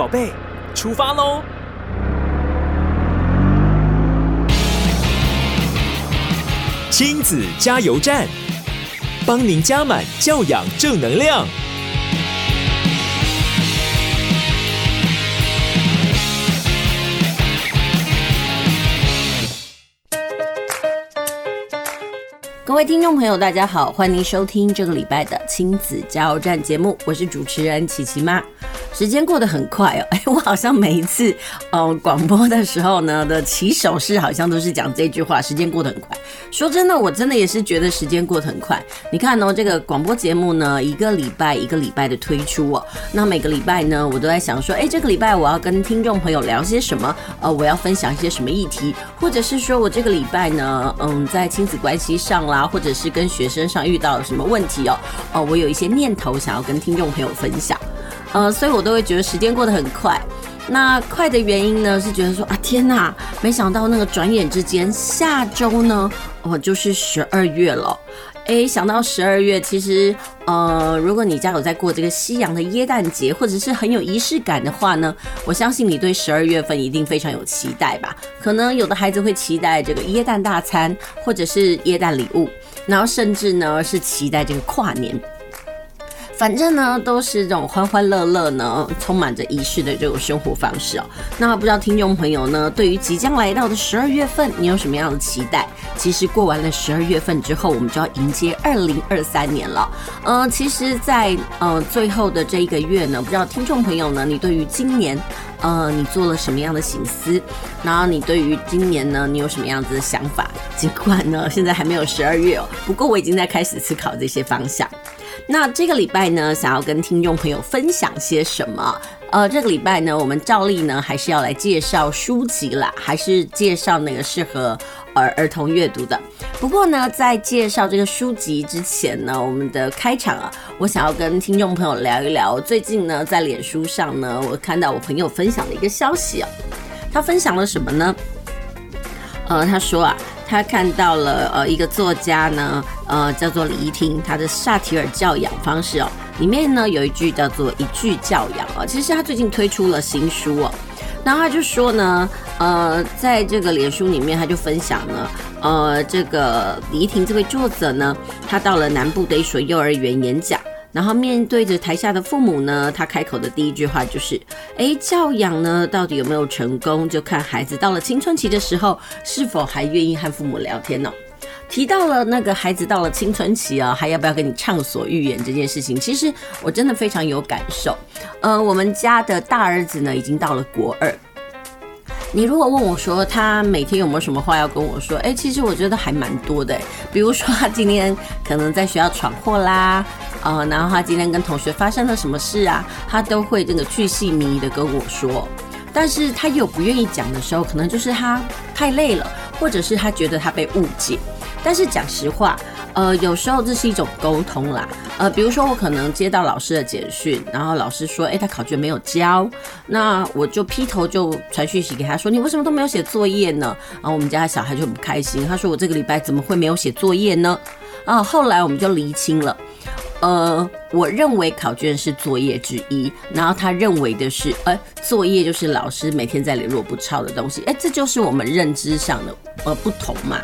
宝贝，出发喽！亲子加油站，帮您加满教养正能量。各位听众朋友，大家好，欢迎收听这个礼拜的亲子加油站节目，我是主持人琪琪妈。时间过得很快哦，哎，我好像每一次呃广播的时候呢的起手式好像都是讲这句话，时间过得很快。说真的，我真的也是觉得时间过得很快。你看哦，这个广播节目呢，一个礼拜一个礼拜的推出哦，那每个礼拜呢，我都在想说，哎，这个礼拜我要跟听众朋友聊些什么？呃，我要分享一些什么议题，或者是说我这个礼拜呢，嗯，在亲子关系上啦，或者是跟学生上遇到了什么问题哦，哦，我有一些念头想要跟听众朋友分享。呃，所以我都会觉得时间过得很快。那快的原因呢，是觉得说啊，天哪，没想到那个转眼之间，下周呢，哦，就是十二月了。诶，想到十二月，其实呃，如果你家有在过这个西洋的耶诞节，或者是很有仪式感的话呢，我相信你对十二月份一定非常有期待吧。可能有的孩子会期待这个耶诞大餐，或者是耶诞礼物，然后甚至呢是期待这个跨年。反正呢，都是这种欢欢乐乐呢，充满着仪式的这种生活方式哦。那不知道听众朋友呢，对于即将来到的十二月份，你有什么样的期待？其实过完了十二月份之后，我们就要迎接二零二三年了。呃，其实在，在呃最后的这一个月呢，不知道听众朋友呢，你对于今年呃你做了什么样的省思？然后你对于今年呢，你有什么样子的想法？尽管呢现在还没有十二月哦，不过我已经在开始思考这些方向。那这个礼拜呢，想要跟听众朋友分享些什么？呃，这个礼拜呢，我们照例呢还是要来介绍书籍啦，还是介绍那个适合儿儿童阅读的。不过呢，在介绍这个书籍之前呢，我们的开场啊，我想要跟听众朋友聊一聊，最近呢在脸书上呢，我看到我朋友分享的一个消息啊，他分享了什么呢？呃，他说啊。他看到了呃一个作家呢，呃叫做李怡婷，他的萨提尔教养方式哦，里面呢有一句叫做一句教养哦，其实他最近推出了新书哦，然后他就说呢，呃在这个脸书里面他就分享了，呃这个李怡婷这位作者呢，他到了南部的一所幼儿园演讲。然后面对着台下的父母呢，他开口的第一句话就是：“诶，教养呢，到底有没有成功，就看孩子到了青春期的时候，是否还愿意和父母聊天呢？”提到了那个孩子到了青春期啊，还要不要跟你畅所欲言这件事情，其实我真的非常有感受。呃，我们家的大儿子呢，已经到了国二。你如果问我说他每天有没有什么话要跟我说，诶，其实我觉得还蛮多的。比如说他今天可能在学校闯祸啦。呃，然后他今天跟同学发生了什么事啊？他都会这个巨细靡的跟我说，但是他有不愿意讲的时候，可能就是他太累了，或者是他觉得他被误解。但是讲实话，呃，有时候这是一种沟通啦。呃，比如说我可能接到老师的简讯，然后老师说，哎，他考卷没有交，那我就劈头就传讯息给他说，你为什么都没有写作业呢？然后我们家小孩就很不开心，他说我这个礼拜怎么会没有写作业呢？啊，后来我们就厘清了。呃，我认为考卷是作业之一，然后他认为的是，呃，作业就是老师每天在联络不抄的东西，哎，这就是我们认知上的呃不同嘛。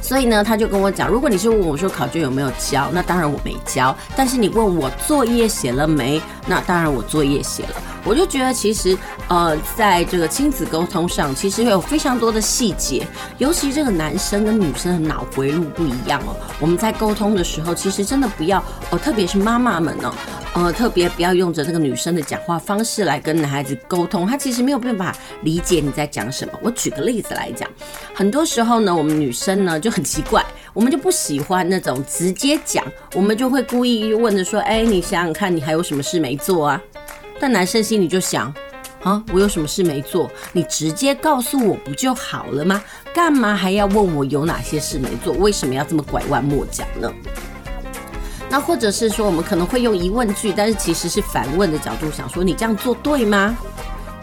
所以呢，他就跟我讲，如果你是问我说考卷有没有交，那当然我没交；但是你问我作业写了没，那当然我作业写了。我就觉得其实，呃，在这个亲子沟通上，其实会有非常多的细节，尤其这个男生跟女生的脑回路不一样哦。我们在沟通的时候，其实真的不要哦，特别是妈妈们哦，呃，特别不要用着这个女生的讲话方式来跟男孩子沟通，他其实没有办法理解你在讲什么。我举个例子来讲，很多时候呢，我们女生呢就很奇怪，我们就不喜欢那种直接讲，我们就会故意问着说，哎，你想想看，你还有什么事没做啊？但男生心里就想，啊，我有什么事没做？你直接告诉我不就好了吗？干嘛还要问我有哪些事没做？为什么要这么拐弯抹角呢？那或者是说，我们可能会用疑问句，但是其实是反问的角度想说，你这样做对吗？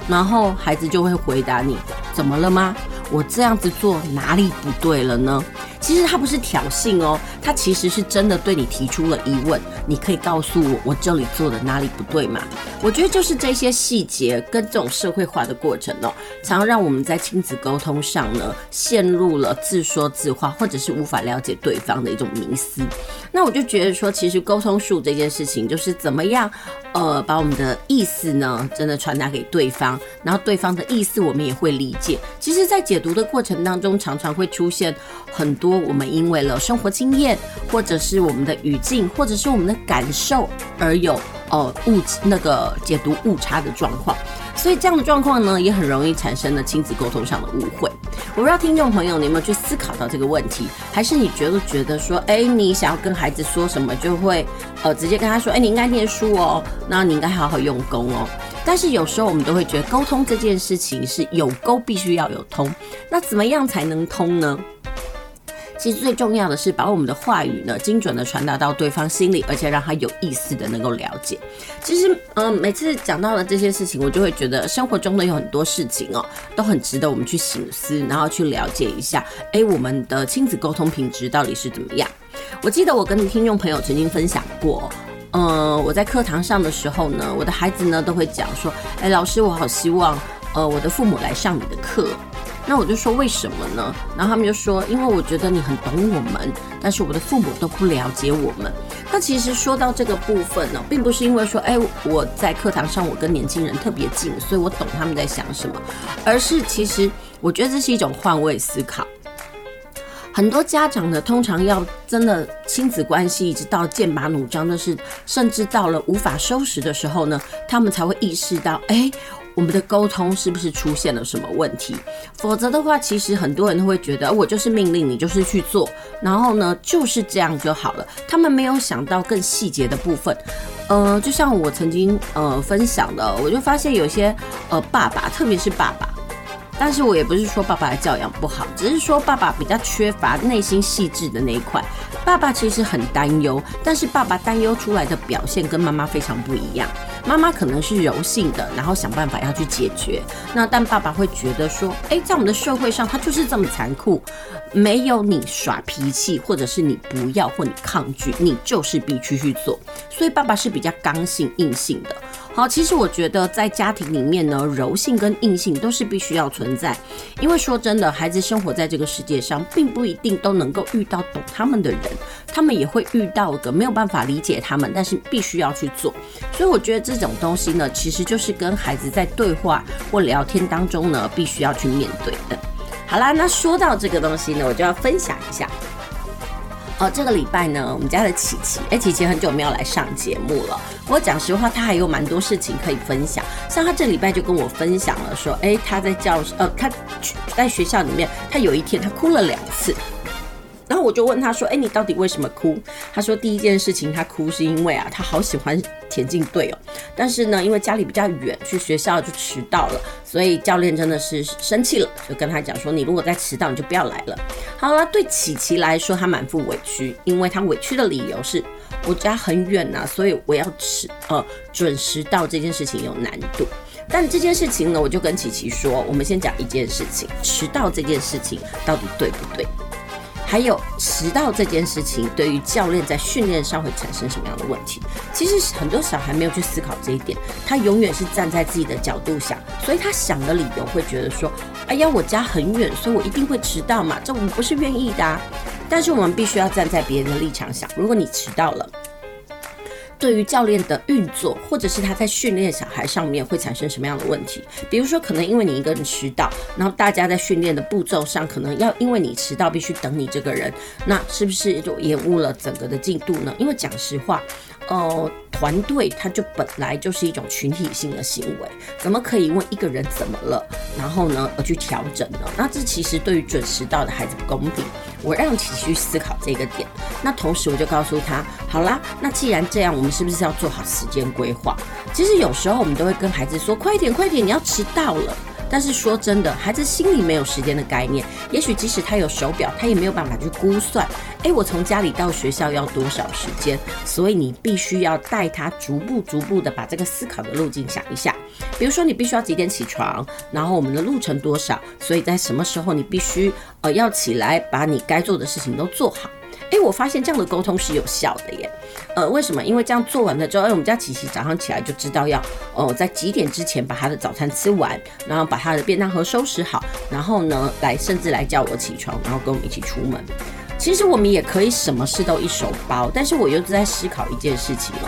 然后孩子就会回答你，怎么了吗？我这样子做哪里不对了呢？其实他不是挑衅哦，他其实是真的对你提出了疑问。你可以告诉我，我这里做的哪里不对吗？我觉得就是这些细节跟这种社会化的过程哦，常常让我们在亲子沟通上呢，陷入了自说自话，或者是无法了解对方的一种迷思。那我就觉得说，其实沟通术这件事情，就是怎么样，呃，把我们的意思呢，真的传达给对方，然后对方的意思我们也会理解。其实，在解读的过程当中，常常会出现很多我们因为了生活经验，或者是我们的语境，或者是我们的感受而有呃误那个解读误差的状况。所以这样的状况呢，也很容易产生了亲子沟通上的误会。我不知道听众朋友你有没有去思考到这个问题，还是你觉得觉得说，哎，你想要跟孩子说什么，就会呃直接跟他说，哎，你应该念书哦，那你应该好好用功哦。但是有时候我们都会觉得沟通这件事情是有沟必须要有通，那怎么样才能通呢？其实最重要的是把我们的话语呢，精准的传达到对方心里，而且让他有意思的能够了解。其实，嗯、每次讲到了这些事情，我就会觉得生活中的有很多事情哦，都很值得我们去省思，然后去了解一下，哎，我们的亲子沟通品质到底是怎么样？我记得我跟听众朋友曾经分享过，嗯、我在课堂上的时候呢，我的孩子呢都会讲说，哎，老师，我好希望，呃，我的父母来上你的课。那我就说为什么呢？然后他们就说，因为我觉得你很懂我们，但是我的父母都不了解我们。那其实说到这个部分呢，并不是因为说，哎，我在课堂上我跟年轻人特别近，所以我懂他们在想什么，而是其实我觉得这是一种换位思考。很多家长呢，通常要真的亲子关系一直到剑拔弩张的是，甚至到了无法收拾的时候呢，他们才会意识到，哎。我们的沟通是不是出现了什么问题？否则的话，其实很多人都会觉得我就是命令你，就是去做，然后呢，就是这样就好了。他们没有想到更细节的部分。呃，就像我曾经呃分享的，我就发现有些呃爸爸，特别是爸爸。但是我也不是说爸爸的教养不好，只是说爸爸比较缺乏内心细致的那一块。爸爸其实很担忧，但是爸爸担忧出来的表现跟妈妈非常不一样。妈妈可能是柔性的，然后想办法要去解决。那但爸爸会觉得说，哎，在我们的社会上，他就是这么残酷，没有你耍脾气，或者是你不要或你抗拒，你就是必须去做。所以爸爸是比较刚性硬性的。好，其实我觉得在家庭里面呢，柔性跟硬性都是必须要存在。因为说真的，孩子生活在这个世界上，并不一定都能够遇到懂他们的人，他们也会遇到个没有办法理解他们，但是必须要去做。所以我觉得这种东西呢，其实就是跟孩子在对话或聊天当中呢，必须要去面对的。好啦，那说到这个东西呢，我就要分享一下。哦，这个礼拜呢，我们家的琪琪，哎，琪琪很久没有来上节目了。不过讲实话，他还有蛮多事情可以分享。像他这礼拜就跟我分享了，说，哎，他在教室，呃，他在学校里面，他有一天他哭了两次。然后我就问他说：“哎，你到底为什么哭？”他说：“第一件事情，他哭是因为啊，他好喜欢田径队哦，但是呢，因为家里比较远，去学校就迟到了，所以教练真的是生气了，就跟他讲说：‘你如果再迟到，你就不要来了。’好了，对琪琪来说，他满腹委屈，因为他委屈的理由是我家很远呐，所以我要迟呃准时到这件事情有难度。但这件事情呢，我就跟琪琪说，我们先讲一件事情，迟到这件事情到底对不对？”还有迟到这件事情，对于教练在训练上会产生什么样的问题？其实很多小孩没有去思考这一点，他永远是站在自己的角度想，所以他想的理由会觉得说：“哎呀，我家很远，所以我一定会迟到嘛，这我们不是愿意的啊。”但是我们必须要站在别人的立场想，如果你迟到了。对于教练的运作，或者是他在训练小孩上面会产生什么样的问题？比如说，可能因为你一个人迟到，然后大家在训练的步骤上，可能要因为你迟到必须等你这个人，那是不是就延误了整个的进度呢？因为讲实话。呃，团队它就本来就是一种群体性的行为，怎么可以问一个人怎么了，然后呢而去调整呢？那这其实对于准时到的孩子不公平。我让其去思考这个点，那同时我就告诉他，好啦，那既然这样，我们是不是要做好时间规划？其实有时候我们都会跟孩子说，快点，快点，你要迟到了。但是说真的，孩子心里没有时间的概念，也许即使他有手表，他也没有办法去估算，哎，我从家里到学校要多少时间？所以你必须要带他逐步逐步的把这个思考的路径想一下。比如说，你必须要几点起床，然后我们的路程多少，所以在什么时候你必须呃要起来，把你该做的事情都做好。哎，我发现这样的沟通是有效的耶。呃，为什么？因为这样做完了之后，哎，我们家琪琪早上起来就知道要哦、呃，在几点之前把他的早餐吃完，然后把他的便当盒收拾好，然后呢，来甚至来叫我起床，然后跟我们一起出门。其实我们也可以什么事都一手包，但是我又在思考一件事情哦。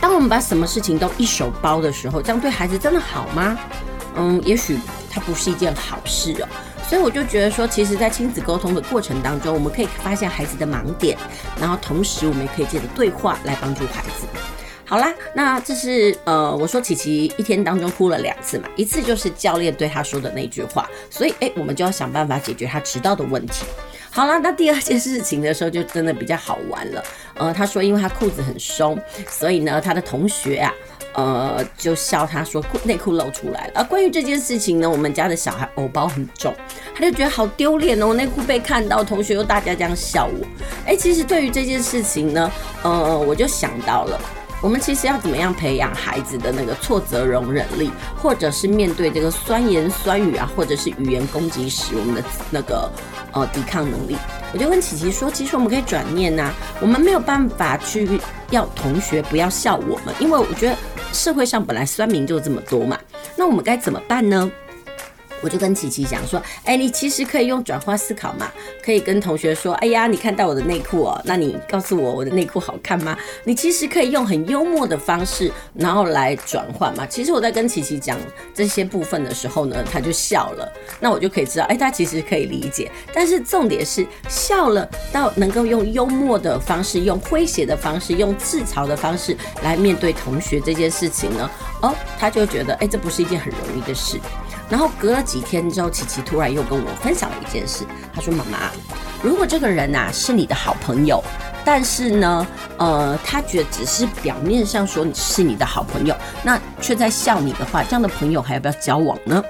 当我们把什么事情都一手包的时候，这样对孩子真的好吗？嗯，也许它不是一件好事哦。所以我就觉得说，其实，在亲子沟通的过程当中，我们可以发现孩子的盲点，然后同时我们也可以借着对话来帮助孩子。好啦，那这是呃，我说琪琪一天当中哭了两次嘛，一次就是教练对他说的那句话，所以诶，我们就要想办法解决他迟到的问题。好啦，那第二件事情的时候就真的比较好玩了。呃，他说因为他裤子很松，所以呢，他的同学啊。呃，就笑他说内裤露出来了。而关于这件事情呢，我们家的小孩偶包很重，他就觉得好丢脸哦，内裤被看到，同学又大家这样笑我。哎，其实对于这件事情呢，呃，我就想到了，我们其实要怎么样培养孩子的那个挫折容忍力，或者是面对这个酸言酸语啊，或者是语言攻击时，我们的那个呃抵抗能力。我就问琪琪说，其实我们可以转念呐，我们没有办法去要同学不要笑我们，因为我觉得。社会上本来酸民就这么多嘛，那我们该怎么办呢？我就跟琪琪讲说，哎，你其实可以用转化思考嘛，可以跟同学说，哎呀，你看到我的内裤哦，那你告诉我我的内裤好看吗？你其实可以用很幽默的方式，然后来转换嘛。其实我在跟琪琪讲这些部分的时候呢，他就笑了，那我就可以知道，哎，他其实可以理解。但是重点是笑了到能够用幽默的方式，用诙谐的方式，用自嘲的方式来面对同学这件事情呢，哦，他就觉得，哎，这不是一件很容易的事。然后隔了几天之后，琪琪突然又跟我分享了一件事。他说：“妈妈，如果这个人呐、是你的好朋友，但是呢，呃，他觉得只是表面上说你是你的好朋友，那却在笑你的话，这样的朋友还要不要交往呢？”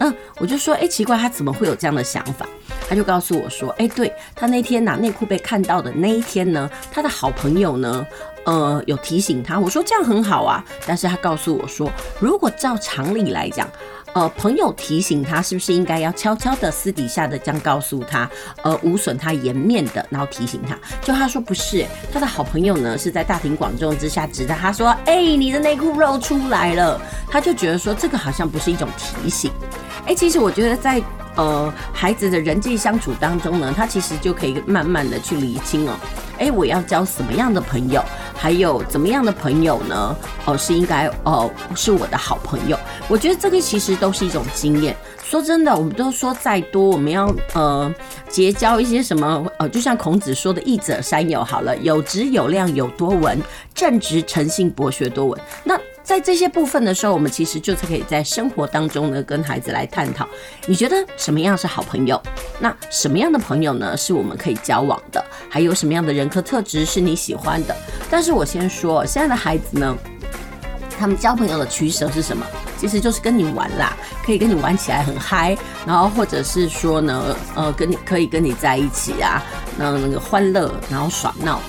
嗯，我就说：“哎，奇怪，他怎么会有这样的想法？”他就告诉我说：“哎，对，他那天拿内裤被看到的那一天呢，他的好朋友呢，呃，有提醒他。我说这样很好啊，但是他告诉我说，如果照常理来讲。”呃，朋友提醒他，是不是应该要悄悄的、私底下的这样告诉他，呃，无损他颜面的，然后提醒他。就他说不是，他的好朋友呢是在大庭广众之下指着他说：“哎、你的内裤露出来了。”他就觉得说这个好像不是一种提醒。哎、其实我觉得在呃孩子的人际相处当中呢，他其实就可以慢慢的去厘清哦。哎、我要交什么样的朋友？还有怎么样的朋友呢？哦、是应该哦、是我的好朋友。我觉得这个其实都是一种经验。说真的，我们都说再多，我们要呃结交一些什么呃，就像孔子说的“益者三友”好了，有直有量有多闻，正直诚信博学多闻。那在这些部分的时候，我们其实就是可以在生活当中呢，跟孩子来探讨。你觉得什么样是好朋友？那什么样的朋友呢，是我们可以交往的？还有什么样的人格特质是你喜欢的？但是我先说，现在的孩子呢，他们交朋友的取舍是什么？其实就是跟你玩啦，可以跟你玩起来很嗨，然后或者是说呢，呃，跟你可以跟你在一起啊，那那个欢乐，然后耍闹。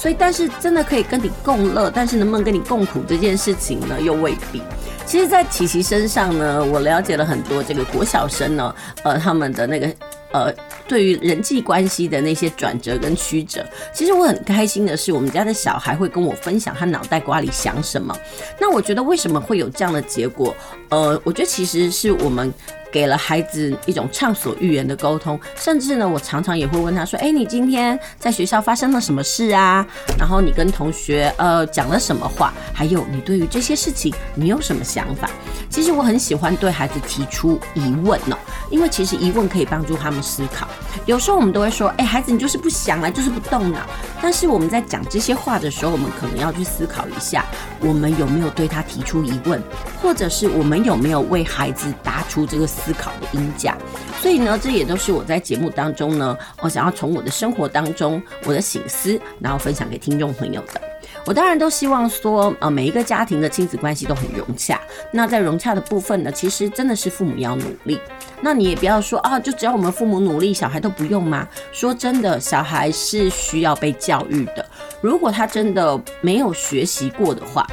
所以，但是真的可以跟你共乐，但是能不能跟你共苦这件事情呢，又未必。其实，在琪琪身上呢，我了解了很多这个国小生呢，呃，他们的那个呃，对于人际关系的那些转折跟曲折。其实我很开心的是，我们家的小孩会跟我分享他脑袋瓜里想什么。那我觉得为什么会有这样的结果？呃，我觉得其实是我们。给了孩子一种畅所欲言的沟通，甚至呢，我常常也会问他说：“哎，你今天在学校发生了什么事啊？然后你跟同学呃讲了什么话？还有你对于这些事情你有什么想法？”其实我很喜欢对孩子提出疑问呢，因为其实疑问可以帮助他们思考。有时候我们都会说：“哎，孩子你就是不想啊，就是不动脑。”但是我们在讲这些话的时候，我们可能要去思考一下，我们有没有对他提出疑问，或者是我们有没有为孩子答出这个。思考的鹰架，所以呢，这也都是我在节目当中呢，我想要从我的生活当中，我的醒思，然后分享给听众朋友的。我当然都希望说，呃，每一个家庭的亲子关系都很融洽。那在融洽的部分呢，其实真的是父母要努力。那你也不要说啊，就只要我们父母努力，小孩都不用吗？说真的，小孩是需要被教育的。如果他真的没有学习过的话，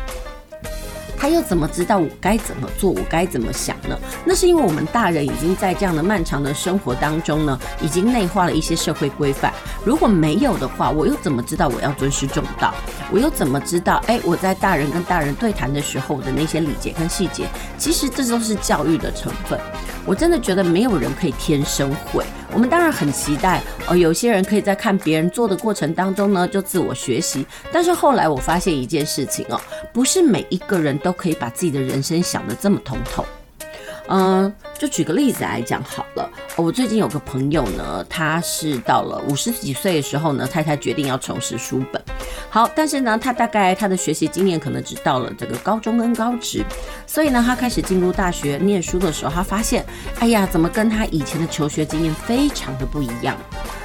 他又怎么知道我该怎么做，我该怎么想呢？那是因为我们大人已经在这样的漫长的生活当中呢，已经内化了一些社会规范。如果没有的话，我又怎么知道我要尊师重道？我又怎么知道，哎，我在大人跟大人对谈的时候的那些礼节跟细节，其实这都是教育的成分。我真的觉得没有人可以天生会。我们当然很期待哦，有些人可以在看别人做的过程当中呢，就自我学习。但是后来我发现一件事情哦，不是每一个人都可以把自己的人生想得这么通透。嗯，就举个例子来讲好了。我最近有个朋友呢，他是到了五十几岁的时候呢，太太决定要重拾书本。好，但是呢，他大概他的学习经验可能只到了这个高中跟高职，所以呢，他开始进入大学念书的时候，他发现，哎呀，怎么跟他以前的求学经验非常的不一样。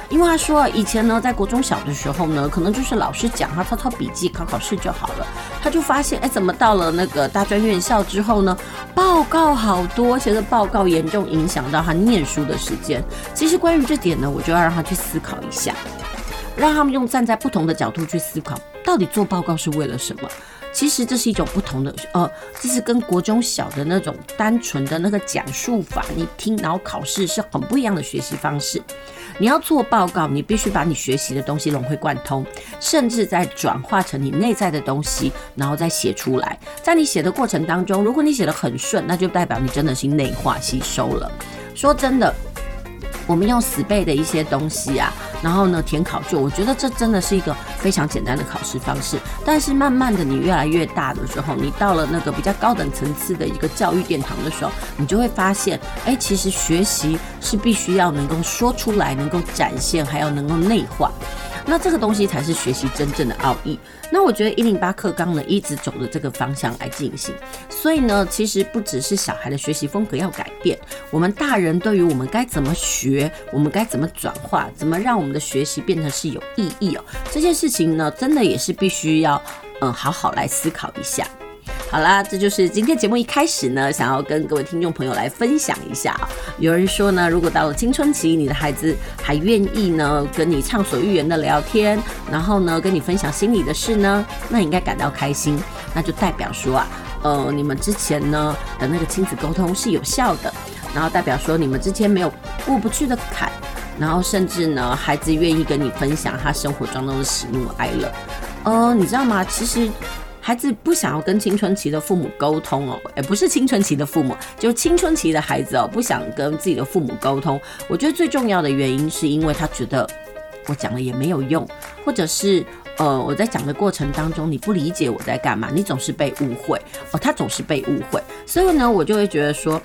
因为他说，以前呢，在国中小的时候呢，可能就是老师讲，他抄抄笔记，考考试就好了。他就发现，哎，怎么到了那个大专院校之后呢，报告好多，其实报告严重影响到他念书的时间。其实关于这点呢，我就要让他去思考一下，让他们用站在不同的角度去思考，到底做报告是为了什么？其实这是一种不同的，呃，这是跟国中小的那种单纯的那个讲述法，你听然后考试是很不一样的学习方式。你要做报告，你必须把你学习的东西融会贯通，甚至再转化成你内在的东西，然后再写出来。在你写的过程当中，如果你写的很顺，那就代表你真的是内化吸收了。说真的。我们用死背的一些东西啊，然后呢填考卷，我觉得这真的是一个非常简单的考试方式。但是慢慢的，你越来越大的时候，你到了那个比较高等层次的一个教育殿堂的时候，你就会发现，哎，其实学习是必须要能够说出来，能够展现，还要能够内化。那这个东西才是学习真正的奥义。那我觉得一零八课纲呢，一直走着这个方向来进行。所以呢，其实不只是小孩的学习风格要改变，我们大人对于我们该怎么学，我们该怎么转化，怎么让我们的学习变得是有意义哦，这件事情呢，真的也是必须要嗯好好来思考一下。好啦，这就是今天节目一开始呢，想要跟各位听众朋友来分享一下啊。有人说呢，如果到了青春期，你的孩子还愿意呢跟你畅所欲言的聊天，然后呢跟你分享心里的事呢，那应该感到开心，那就代表说啊，呃，你们之前呢的那个亲子沟通是有效的，然后代表说你们之前没有过不去的坎，然后甚至呢孩子愿意跟你分享他生活当中的喜怒哀乐，呃，你知道吗？其实。孩子不想要跟青春期的父母沟通哦，也不是青春期的父母，就青春期的孩子哦，不想跟自己的父母沟通。我觉得最重要的原因是因为他觉得我讲了也没有用，或者是呃我在讲的过程当中你不理解我在干嘛，你总是被误会哦，他总是被误会，所以呢，我就会觉得说，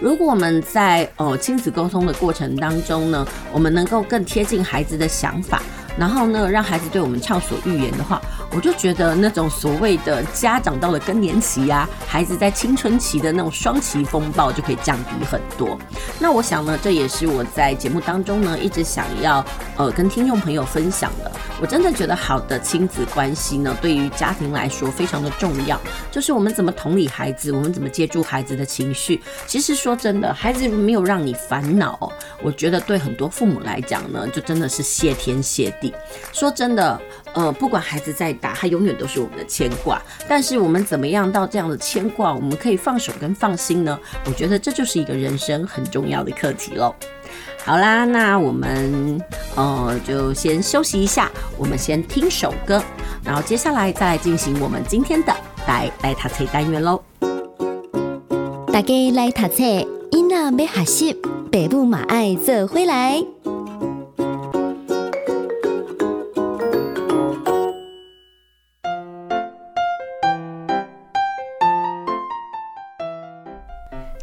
如果我们在呃亲子沟通的过程当中呢，我们能够更贴近孩子的想法，然后呢，让孩子对我们畅所欲言的话。我就觉得那种所谓的家长到了更年期呀、啊，孩子在青春期的那种双期风暴就可以降低很多。那我想呢，这也是我在节目当中呢一直想要呃跟听众朋友分享的。我真的觉得好的亲子关系呢，对于家庭来说非常的重要。就是我们怎么同理孩子，我们怎么接住孩子的情绪。其实说真的，孩子没有让你烦恼，我觉得对很多父母来讲呢，就真的是谢天谢地。说真的，呃，不管孩子在。打他永远都是我们的牵挂，但是我们怎么样到这样的牵挂，我们可以放手跟放心呢？我觉得这就是一个人生很重要的课题喽。好啦，那我们呃就先休息一下，我们先听首歌，然后接下来再来进行我们今天的来来读册单元喽。大家来读册，囡仔要学习，爸母嘛爱做回来。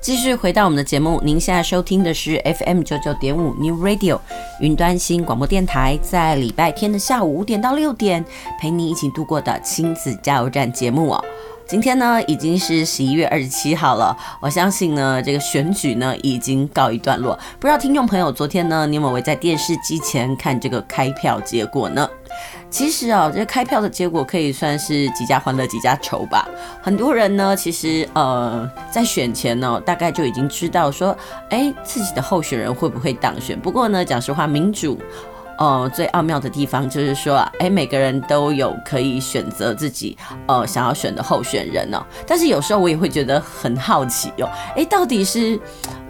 继续回到我们的节目，您现在收听的是 FM 九九点五 New Radio 云端新广播电台，在礼拜天的下午五点到六点，陪你一起度过的亲子加油站节目哦。今天呢已经是十一月二十七号了，我相信呢这个选举呢已经告一段落。不知道听众朋友昨天呢你有没有在电视机前看这个开票结果呢？其实啊，这开票的结果可以算是几家欢乐几家愁吧。很多人呢其实呃在选前呢大概就已经知道说，哎自己的候选人会不会当选。不过呢讲实话，民主。呃，最奥妙的地方就是说，哎，每个人都有可以选择自己呃想要选的候选人哦。但是有时候我也会觉得很好奇哟，哎，到底是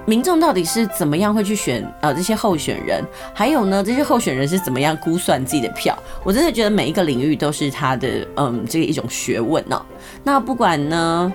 民众到底是怎么样会去选呃这些候选人？还有呢，这些候选人是怎么样估算自己的票？我真的觉得每一个领域都是他的嗯这个一种学问呢。那不管呢。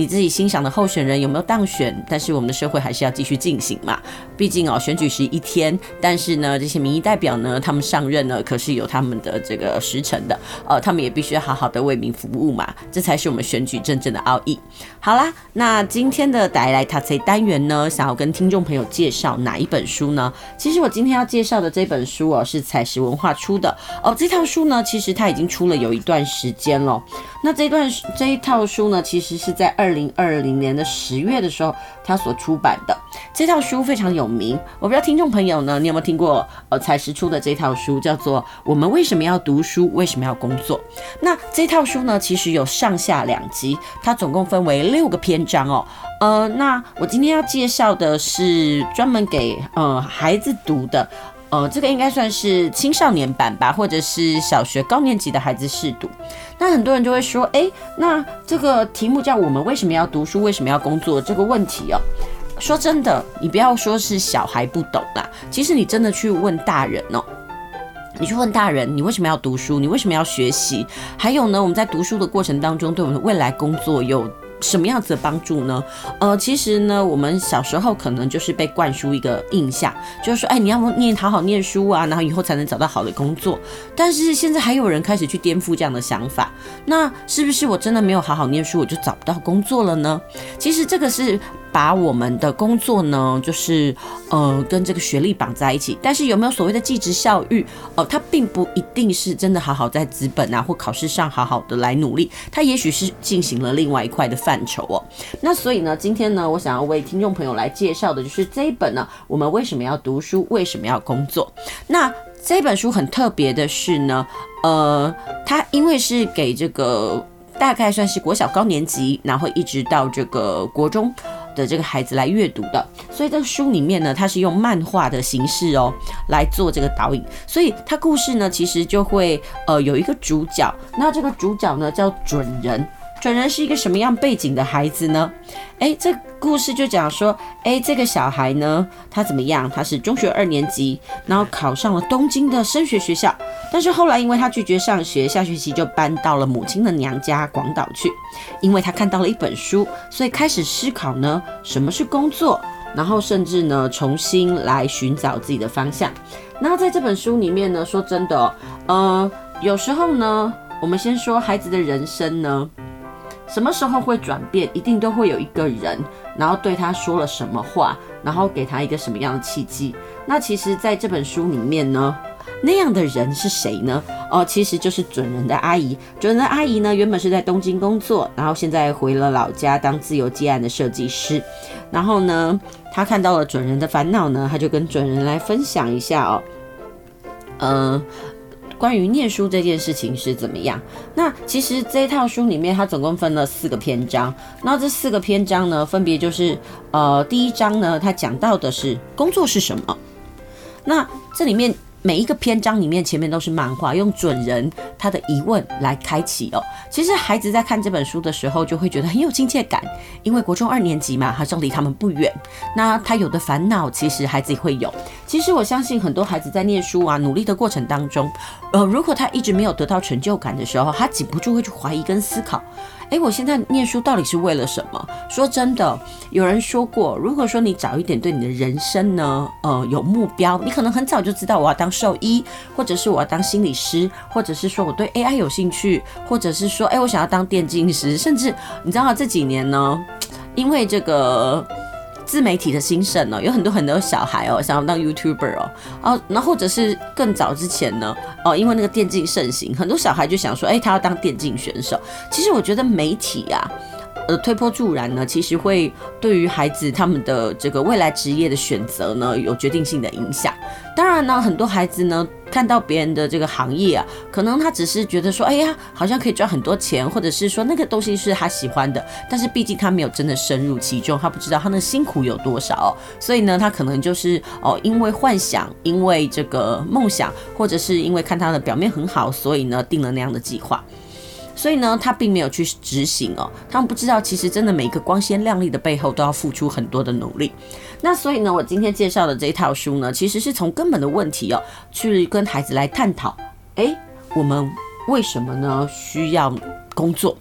你自己心想的候选人有没有当选？但是我们的社会还是要继续进行嘛。毕竟哦，选举是一天，但是呢，这些民意代表呢，他们上任呢，可是有他们的这个时辰的。呃，他们也必须好好的为民服务嘛，这才是我们选举真正的奥义。好啦，那今天的台来读册单元呢，想要跟听众朋友介绍哪一本书呢？其实我今天要介绍的这本书哦，是采石文化出的哦。这套书呢，其实它已经出了有一段时间了。那这段这一套书呢，其实是在二。二零二零年的十月的时候，他所出版的这套书非常有名。我不知道听众朋友呢，你有没有听过？呃，采实出的这套书叫做《我们为什么要读书？为什么要工作》。那这套书呢，其实有上下两集，它总共分为六个篇章哦。呃，那我今天要介绍的是专门给呃孩子读的。呃，这个应该算是青少年版吧，或者是小学高年级的孩子试读。那很多人就会说，诶，那这个题目叫“我们为什么要读书，为什么要工作”这个问题哦。说真的，你不要说是小孩不懂啦，其实你真的去问大人哦，你去问大人，你为什么要读书？你为什么要学习？还有呢，我们在读书的过程当中，对我们的未来工作有。什么样子的帮助呢？呃，其实呢，我们小时候可能就是被灌输一个印象，就是说，哎，你要念好好念书啊，然后以后才能找到好的工作。但是现在还有人开始去颠覆这样的想法，那是不是我真的没有好好念书，我就找不到工作了呢？其实这个是。把我们的工作呢，就是呃跟这个学历绑在一起，但是有没有所谓的技职教育？哦、它并不一定是真的好好在资本啊或考试上好好的来努力，它也许是进行了另外一块的范畴哦。那所以呢，今天呢，我想要为听众朋友来介绍的就是这一本呢，我们为什么要读书？为什么要工作？那这本书很特别的是呢，呃，它因为是给这个大概算是国小高年级，然后一直到这个国中。的这个孩子来阅读的，所以这书里面呢，它是用漫画的形式哦来做这个导引，所以它故事呢其实就会呃有一个主角，那这个主角呢叫准人。准人是一个什么样背景的孩子呢？诶，这故事就讲说，诶，这个小孩呢，他怎么样？他是中学二年级，然后考上了东京的升学学校，但是后来因为他拒绝上学，下学期就搬到了母亲的娘家广岛去。因为他看到了一本书，所以开始思考呢，什么是工作，然后甚至呢，重新来寻找自己的方向。那在这本书里面呢，说真的，呃，有时候呢，我们先说孩子的人生呢。什么时候会转变？一定都会有一个人，然后对他说了什么话，然后给他一个什么样的契机。那其实，在这本书里面呢，那样的人是谁呢？哦，其实就是准人的阿姨。准人的阿姨呢，原本是在东京工作，然后现在回了老家当自由接案的设计师。然后呢，他看到了准人的烦恼呢，他就跟准人来分享一下哦，嗯、关于念书这件事情是怎么样？那其实这一套书里面，它总共分了四个篇章。那这四个篇章呢，分别就是，呃，第一章呢，它讲到的是工作是什么。那这里面。每一个篇章里面前面都是漫画，用准人他的疑问来开启哦。其实孩子在看这本书的时候，就会觉得很有亲切感，因为国中二年级嘛，好像离他们不远。那他有的烦恼，其实孩子也会有。其实我相信很多孩子在念书啊、努力的过程当中，呃，如果他一直没有得到成就感的时候，他禁不住会去怀疑跟思考。哎，我现在念书到底是为了什么？说真的，有人说过，如果说你早一点对你的人生呢，呃，有目标，你可能很早就知道我要当兽医，或者是我要当心理师，或者是说我对 AI 有兴趣，或者是说，哎，我想要当电竞师，甚至你知道这几年呢，因为这个。自媒体的兴盛哦，有很多很多小孩哦，想要当 YouTuber 哦，哦，那或者是更早之前呢，哦，因为那个电竞盛行，很多小孩就想说，哎，他要当电竞选手。其实我觉得媒体啊。呃，推波助澜呢，其实会对于孩子他们的这个未来职业的选择呢，有决定性的影响。当然呢，很多孩子呢，看到别人的这个行业啊，可能他只是觉得说，哎呀，好像可以赚很多钱，或者是说那个东西是他喜欢的，但是毕竟他没有真的深入其中，他不知道他的辛苦有多少，所以呢，他可能就是哦，因为幻想，因为这个梦想，或者是因为看他的表面很好，所以呢，定了那样的计划。所以呢，他并没有去执行哦。他们不知道，其实真的每一个光鲜亮丽的背后，都要付出很多的努力。那所以呢，我今天介绍的这一套书呢，其实是从根本的问题哦，去跟孩子来探讨。哎，我们为什么呢需要工作？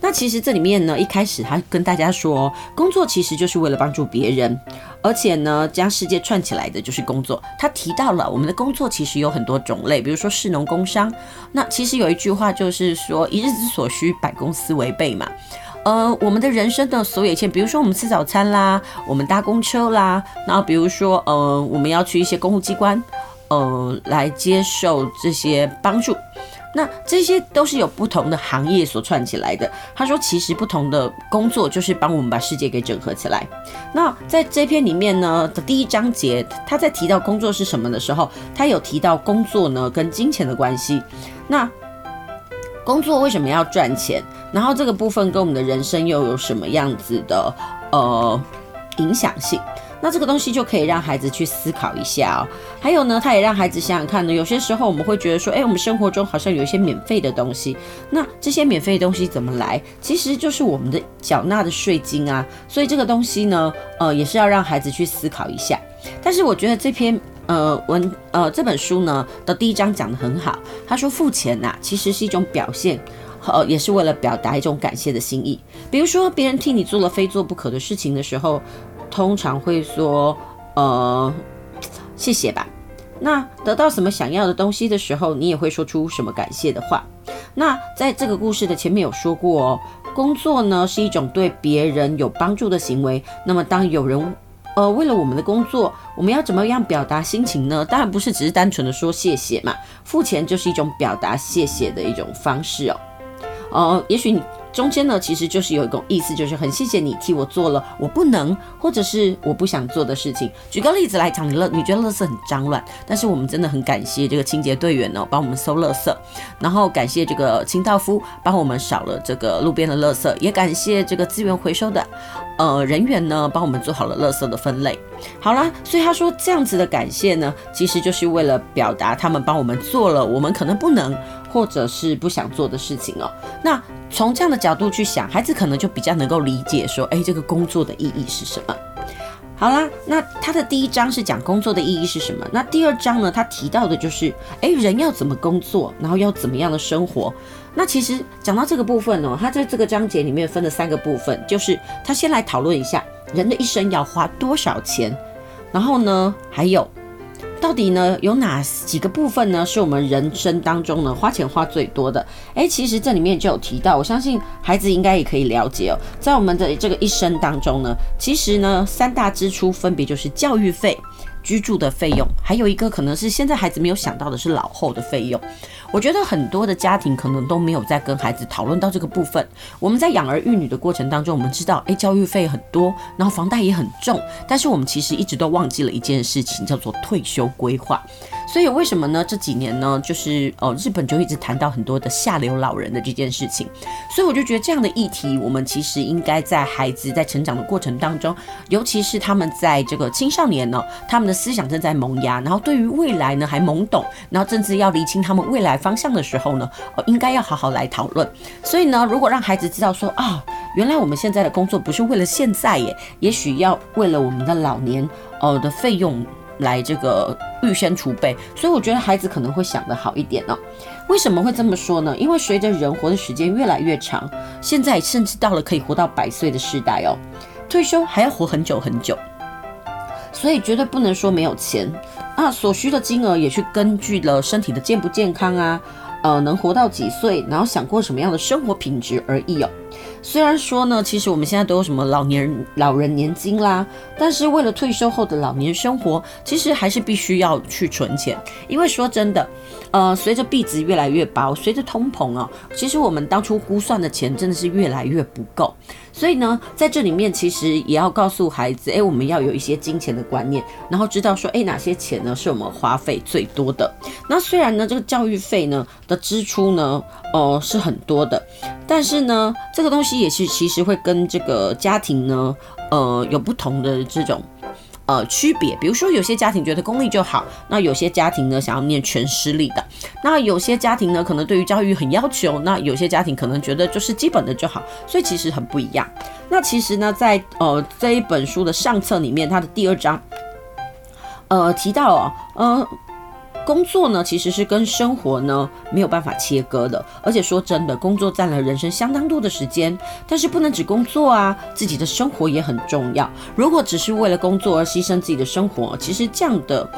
那其实这里面呢，一开始他跟大家说，工作其实就是为了帮助别人，而且呢，将世界串起来的就是工作。他提到了我们的工作其实有很多种类，比如说士农工商。那其实有一句话就是说，一日之所需，百公司为备嘛。呃，我们的人生的所有一切，比如说我们吃早餐啦，我们搭公车啦，然后比如说呃，我们要去一些公务机关，呃，来接受这些帮助。那这些都是有不同的行业所串起来的。他说，其实不同的工作就是帮我们把世界给整合起来。那在这篇里面呢的第一章节，他在提到工作是什么的时候，他有提到工作呢跟金钱的关系。那工作为什么要赚钱？然后这个部分跟我们的人生又有什么样子的呃影响性？那这个东西就可以让孩子去思考一下哦。还有呢，他也让孩子想想看呢。有些时候我们会觉得说，哎，我们生活中好像有一些免费的东西。那这些免费的东西怎么来？其实就是我们的缴纳的税金啊。所以这个东西呢，呃，也是要让孩子去思考一下。但是我觉得这篇呃文呃这本书呢的第一章讲得很好。他说付钱呐，其实是一种表现，呃，也是为了表达一种感谢的心意。比如说别人替你做了非做不可的事情的时候。通常会说，呃，谢谢吧。那得到什么想要的东西的时候，你也会说出什么感谢的话。那在这个故事的前面有说过哦，工作呢是一种对别人有帮助的行为。那么当有人，呃，为了我们的工作，我们要怎么样表达心情呢？当然不是只是单纯的说谢谢嘛。付钱就是一种表达谢谢的一种方式哦。呃，也许你。中间呢，其实就是有一种意思，就是很谢谢你替我做了我不能或者是我不想做的事情。举个例子来讲，你乐你觉得垃圾很脏乱，但是我们真的很感谢这个清洁队员呢，帮我们收垃圾，然后感谢这个清道夫帮我们扫了这个路边的垃圾，也感谢这个资源回收的呃人员呢，帮我们做好了垃圾的分类。好啦，所以他说这样子的感谢呢，其实就是为了表达他们帮我们做了我们可能不能或者是不想做的事情哦。那从这样的角度去想，孩子可能就比较能够理解说，哎，这个工作的意义是什么？好啦，那他的第一章是讲工作的意义是什么？那第二章呢，他提到的就是，哎，人要怎么工作，然后要怎么样的生活？那其实讲到这个部分呢，他在这个章节里面分了三个部分，就是他先来讨论一下人的一生要花多少钱，然后呢，还有。到底呢，有哪几个部分呢，是我们人生当中呢花钱花最多的？诶，其实这里面就有提到，我相信孩子应该也可以了解哦。在我们的这个一生当中呢，其实呢三大支出分别就是教育费、居住的费用，还有一个可能是现在孩子没有想到的是老后的费用。我觉得很多的家庭可能都没有在跟孩子讨论到这个部分。我们在养儿育女的过程当中，我们知道，诶，教育费很多，然后房贷也很重，但是我们其实一直都忘记了一件事情，叫做退休规划。所以为什么呢？这几年呢，就是呃，日本就一直谈到很多的下流老人的这件事情。所以我就觉得这样的议题，我们其实应该在孩子在成长的过程当中，尤其是他们在这个青少年呢，他们的思想正在萌芽，然后对于未来呢还懵懂，然后甚至要厘清他们未来方向的时候呢，呃，应该要好好来讨论。所以呢，如果让孩子知道说啊，原来我们现在的工作不是为了现在耶，也许要为了我们的老年呃的费用。来这个预先储备，所以我觉得孩子可能会想得好一点哦。为什么会这么说呢？因为随着人活的时间越来越长，现在甚至到了可以活到百岁的时代哦，退休还要活很久很久，所以绝对不能说没有钱啊。所需的金额也去根据了身体的健不健康啊，呃，能活到几岁，然后想过什么样的生活品质而异哦。虽然说呢，其实我们现在都有什么老年人老人年金啦，但是为了退休后的老年生活，其实还是必须要去存钱。因为说真的，呃，随着币值越来越薄，随着通膨啊，其实我们当初估算的钱真的是越来越不够。所以呢，在这里面其实也要告诉孩子，哎，我们要有一些金钱的观念，然后知道说，哎，哪些钱呢是我们花费最多的。那虽然呢，这个教育费呢的支出呢，呃，是很多的，但是呢，这个东西也是其实会跟这个家庭呢，呃，有不同的这种。呃，区别，比如说有些家庭觉得公立就好，那有些家庭呢想要念全私立的，那有些家庭呢可能对于教育很要求，那有些家庭可能觉得就是基本的就好，所以其实很不一样。那其实呢，在呃这一本书的上册里面，它的第二章，呃提到哦，呃。工作呢，其实是跟生活呢没有办法切割的，而且说真的，工作占了人生相当多的时间，但是不能只工作啊，自己的生活也很重要。如果只是为了工作而牺牲自己的生活，其实这样的。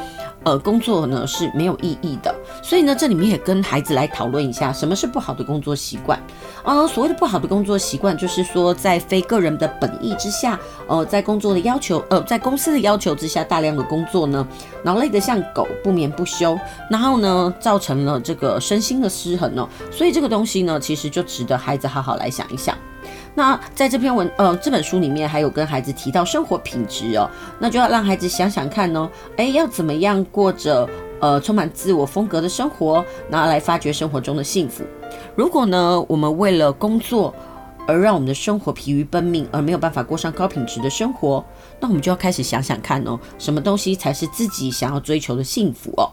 呃，工作呢是没有意义的，所以呢，这里面也跟孩子来讨论一下，什么是不好的工作习惯。呃，所谓的不好的工作习惯，就是说在非个人的本意之下，呃，在工作的要求，呃，在公司的要求之下，大量的工作呢，劳累得像狗，不眠不休，然后呢，造成了这个身心的失衡哦。所以这个东西呢，其实就值得孩子好好来想一想。那在这篇文呃这本书里面还有跟孩子提到生活品质哦，那就要让孩子想想看哦，哎，要怎么样过着呃充满自我风格的生活，拿来发掘生活中的幸福。如果呢，我们为了工作而让我们的生活疲于奔命，而没有办法过上高品质的生活，那我们就要开始想想看哦，什么东西才是自己想要追求的幸福哦？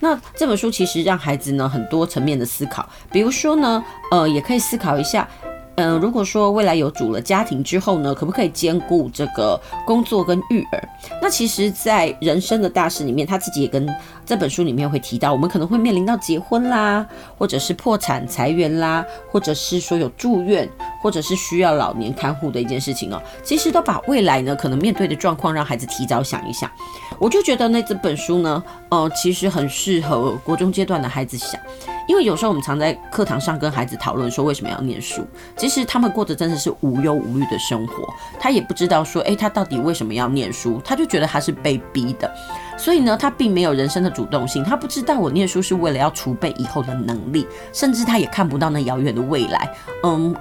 那这本书其实让孩子呢很多层面的思考，比如说呢，呃，也可以思考一下。嗯，如果说未来有组了家庭之后呢，可不可以兼顾这个工作跟育儿？那其实，在人生的大事里面，他自己也跟这本书里面会提到，我们可能会面临到结婚啦，或者是破产裁员啦，或者是说有住院，或者是需要老年看护的一件事情哦。其实都把未来呢可能面对的状况让孩子提早想一想。我就觉得那这本书呢，呃，其实很适合国中阶段的孩子想。因为有时候我们常在课堂上跟孩子讨论说，为什么要念书，其实他们过着真的是无忧无虑的生活，他也不知道说，诶，他到底为什么要念书，他就觉得他是被逼的，所以呢，他并没有人生的主动性，他不知道我念书是为了要储备以后的能力，甚至他也看不到那遥远的未来，嗯。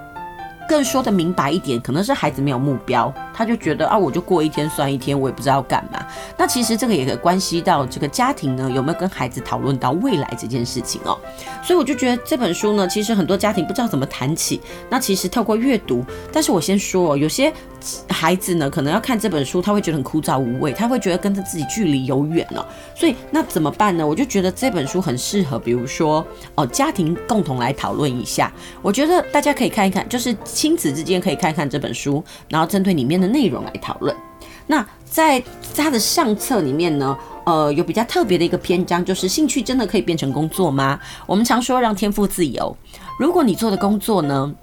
更说的明白一点，可能是孩子没有目标，他就觉得啊，我就过一天算一天，我也不知道干嘛。那其实这个也可以关系到这个家庭呢，有没有跟孩子讨论到未来这件事情哦。所以我就觉得这本书呢，其实很多家庭不知道怎么谈起。那其实透过阅读，但是我先说，哦有些孩子呢，可能要看这本书，他会觉得很枯燥无味，他会觉得跟他自己距离有远了。所以那怎么办呢？我就觉得这本书很适合，比如说哦，家庭共同来讨论一下。我觉得大家可以看一看，就是。亲子之间可以看看这本书，然后针对里面的内容来讨论。那在它的上册里面呢，呃，有比较特别的一个篇章，就是兴趣真的可以变成工作吗？我们常说让天赋自由。如果你做的工作呢，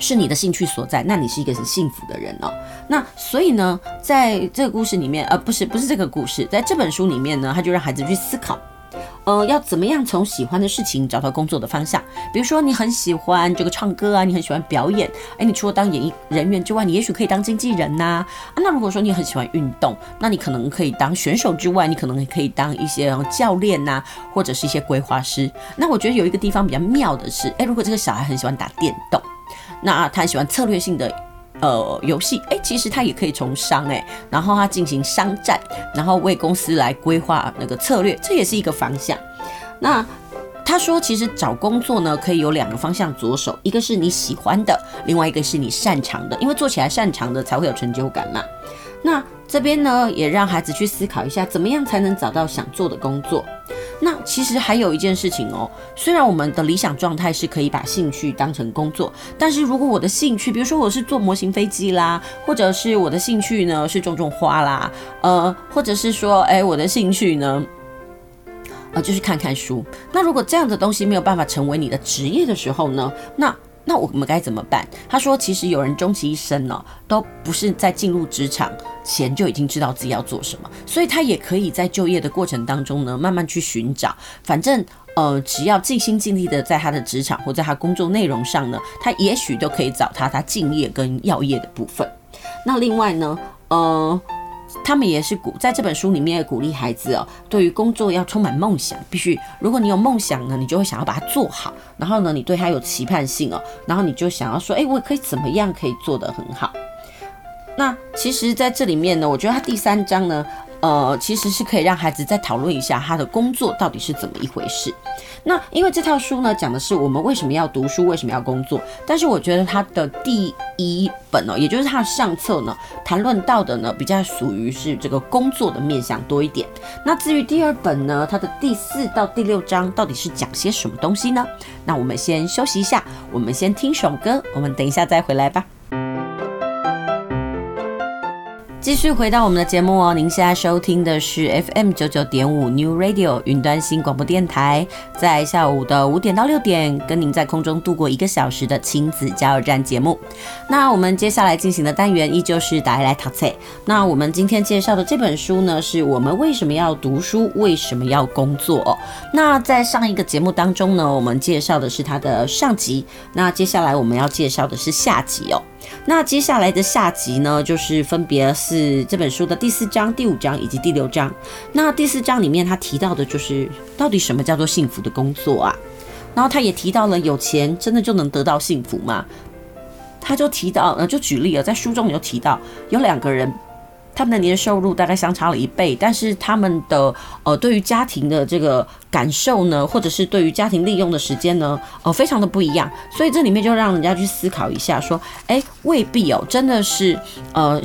是你的兴趣所在，那你是一个很幸福的人哦。那所以呢，在这个故事里面，呃，不是不是这个故事，在这本书里面呢，他就让孩子去思考。呃，要怎么样从喜欢的事情找到工作的方向？比如说，你很喜欢这个唱歌啊，你很喜欢表演，哎，你除了当演艺人员之外，你也许可以当经纪人呐。啊，那如果说你很喜欢运动，那你可能可以当选手之外，你可能也可以当一些教练呐，或者是一些规划师。那我觉得有一个地方比较妙的是，哎，如果这个小孩很喜欢打电动，那他很喜欢策略性的。呃，游戏哎，其实他也可以从商哎，然后他进行商战，然后为公司来规划那个策略，这也是一个方向。那他说，其实找工作呢，可以有两个方向着手，一个是你喜欢的，另外一个是你擅长的，因为做起来擅长的才会有成就感嘛。那这边呢，也让孩子去思考一下，怎么样才能找到想做的工作。那其实还有一件事情哦，虽然我们的理想状态是可以把兴趣当成工作，但是如果我的兴趣，比如说我是做模型飞机啦，或者是我的兴趣呢是种种花啦，呃，或者是说，哎，我的兴趣呢，呃，就是看看书。那如果这样的东西没有办法成为你的职业的时候呢，那那我们该怎么办？他说，其实有人终其一生呢，都不是在进入职场前就已经知道自己要做什么，所以他也可以在就业的过程当中呢，慢慢去寻找。反正呃，只要尽心尽力的在他的职场或在他工作内容上呢，他也许都可以找他他敬业跟要业的部分。那另外呢，呃。他们也是鼓在这本书里面鼓励孩子哦，对于工作要充满梦想，必须如果你有梦想呢，你就会想要把它做好，然后呢，你对它有期盼性哦，然后你就想要说，哎，我可以怎么样可以做得很好？那其实在这里面呢，我觉得他第三章呢。呃，其实是可以让孩子再讨论一下他的工作到底是怎么一回事。那因为这套书呢，讲的是我们为什么要读书，为什么要工作。但是我觉得它的第一本呢，也就是它的上册呢，谈论到的呢，比较属于是这个工作的面向多一点。那至于第二本呢，它的第四到第六章到底是讲些什么东西呢？那我们先休息一下，我们先听首歌，我们等一下再回来吧。继续回到我们的节目哦，您现在收听的是 FM 九九点五 New Radio 云端新广播电台，在下午的五点到六点，跟您在空中度过一个小时的亲子加油站节目。那我们接下来进行的单元依旧是大家来读册。那我们今天介绍的这本书呢，是我们为什么要读书，为什么要工作？那在上一个节目当中呢，我们介绍的是它的上集，那接下来我们要介绍的是下集哦。那接下来的下集呢，就是分别是这本书的第四章、第五章以及第六章。那第四章里面他提到的就是到底什么叫做幸福的工作啊？然后他也提到了有钱真的就能得到幸福吗？他就提到，呃，就举例了，在书中有提到有两个人。他们的年收入大概相差了一倍，但是他们的呃对于家庭的这个感受呢，或者是对于家庭利用的时间呢，呃非常的不一样。所以这里面就让人家去思考一下，说，哎，未必哦，真的是呃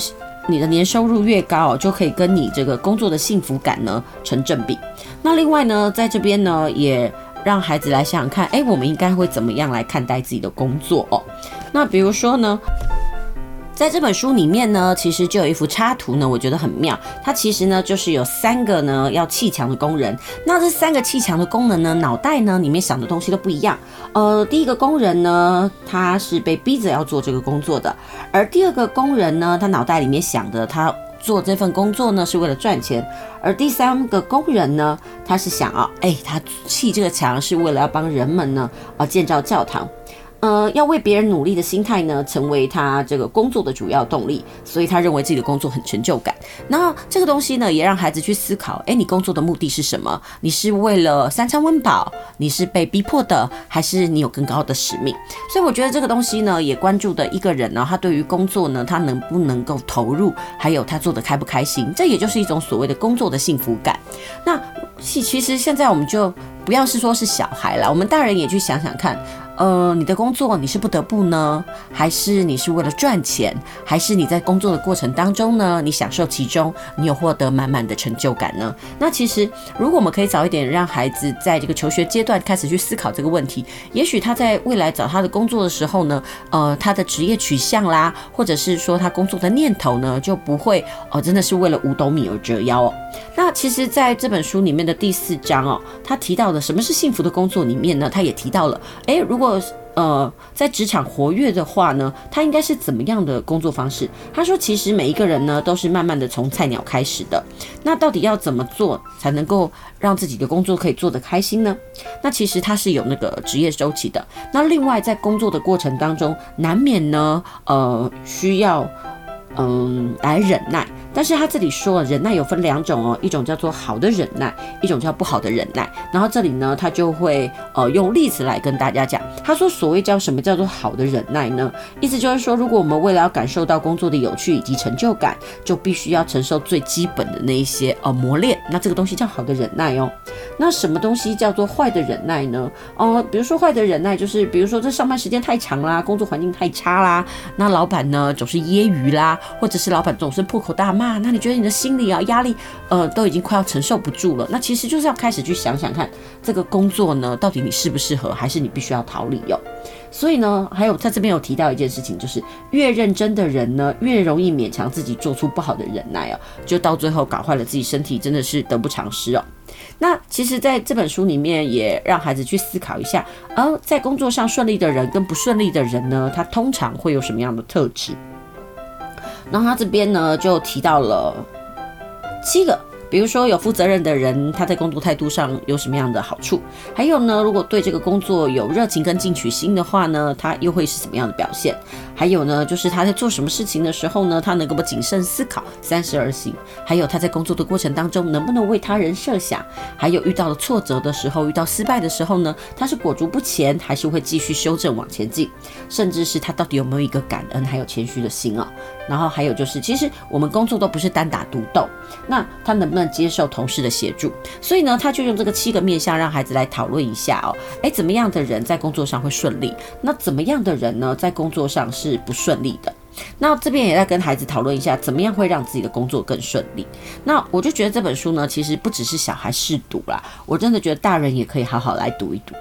你的年收入越高，就可以跟你这个工作的幸福感呢成正比。那另外呢，在这边呢，也让孩子来想想看，哎，我们应该会怎么样来看待自己的工作哦？那比如说呢？在这本书里面呢，其实就有一幅插图呢，我觉得很妙。它其实呢，就是有三个呢要砌墙的工人。那这三个砌墙的工人呢，脑袋呢里面想的东西都不一样。呃，第一个工人呢，他是被逼着要做这个工作的；而第二个工人呢，他脑袋里面想的，他做这份工作呢是为了赚钱；而第三个工人呢，他是想啊，哎，他砌这个墙是为了要帮人们呢啊建造教堂。呃，要为别人努力的心态呢，成为他这个工作的主要动力，所以他认为自己的工作很成就感。那这个东西呢，也让孩子去思考：诶，你工作的目的是什么？你是为了三餐温饱？你是被逼迫的？还是你有更高的使命？所以我觉得这个东西呢，也关注的一个人呢，他对于工作呢，他能不能够投入，还有他做的开不开心，这也就是一种所谓的工作的幸福感。那其其实现在我们就不要是说是小孩了，我们大人也去想想看。呃，你的工作你是不得不呢，还是你是为了赚钱，还是你在工作的过程当中呢，你享受其中，你有获得满满的成就感呢？那其实，如果我们可以早一点让孩子在这个求学阶段开始去思考这个问题，也许他在未来找他的工作的时候呢，呃，他的职业取向啦，或者是说他工作的念头呢，就不会哦、真的是为了五斗米而折腰哦。那其实，在这本书里面的第四章哦，他提到的什么是幸福的工作里面呢，他也提到了，诶，如果呃，在职场活跃的话呢，他应该是怎么样的工作方式？他说，其实每一个人呢，都是慢慢的从菜鸟开始的。那到底要怎么做才能够让自己的工作可以做得开心呢？那其实他是有那个职业周期的。那另外在工作的过程当中，难免呢，呃，需要嗯来忍耐。但是他这里说，忍耐有分两种哦，一种叫做好的忍耐，一种叫不好的忍耐。然后这里呢，他就会呃用例子来跟大家讲。他说，所谓叫什么叫做好的忍耐呢？意思就是说，如果我们为了要感受到工作的有趣以及成就感，就必须要承受最基本的那一些呃磨练。那这个东西叫好的忍耐哦。那什么东西叫做坏的忍耐呢？哦、比如说坏的忍耐就是，比如说这上班时间太长啦，工作环境太差啦，那老板呢总是揶揄啦，或者是老板总是破口大骂。妈，那你觉得你的心理啊压力，呃，都已经快要承受不住了。那其实就是要开始去想想看，这个工作呢，到底你适不适合，还是你必须要逃离哦。所以呢，还有在这边有提到一件事情，就是越认真的人呢，越容易勉强自己做出不好的忍耐哦，就到最后搞坏了自己身体，真的是得不偿失哦。那其实在这本书里面也让孩子去思考一下，而在工作上顺利的人跟不顺利的人呢，他通常会有什么样的特质？然后他这边呢就提到了七个比如说有负责任的人，他在工作态度上有什么样的好处？还有呢，如果对这个工作有热情跟进取心的话呢，他又会是什么样的表现？还有呢，就是他在做什么事情的时候呢，他能够不谨慎思考、三思而行？还有他在工作的过程当中能不能为他人设想？还有遇到了挫折的时候、遇到失败的时候呢，他是裹足不前，还是会继续修正往前进？甚至是他到底有没有一个感恩还有谦虚的心啊？然后还有就是，其实我们工作都不是单打独斗，那他能不能接受同事的协助？所以呢，他就用这个七个面向让孩子来讨论一下哦。诶，怎么样的人在工作上会顺利？那怎么样的人呢，在工作上是不顺利的？那这边也在跟孩子讨论一下，怎么样会让自己的工作更顺利？那我就觉得这本书呢，其实不只是小孩试读啦，我真的觉得大人也可以好好来读一读。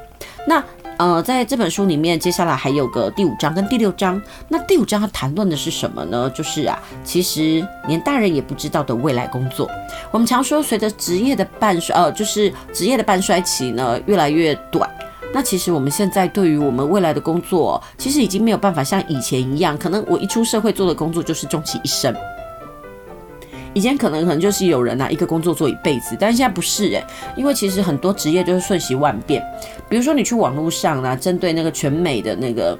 那。呃，在这本书里面，接下来还有个第五章跟第六章。那第五章它谈论的是什么呢？就是啊，其实连大人也不知道的未来工作。我们常说，随着职业的半衰，呃，就是职业的半衰期呢越来越短。那其实我们现在对于我们未来的工作，其实已经没有办法像以前一样，可能我一出社会做的工作就是终其一生。以前可能可能就是有人啊，一个工作做一辈子，但是现在不是诶，因为其实很多职业就是瞬息万变。比如说你去网络上啊，针对那个全美的那个。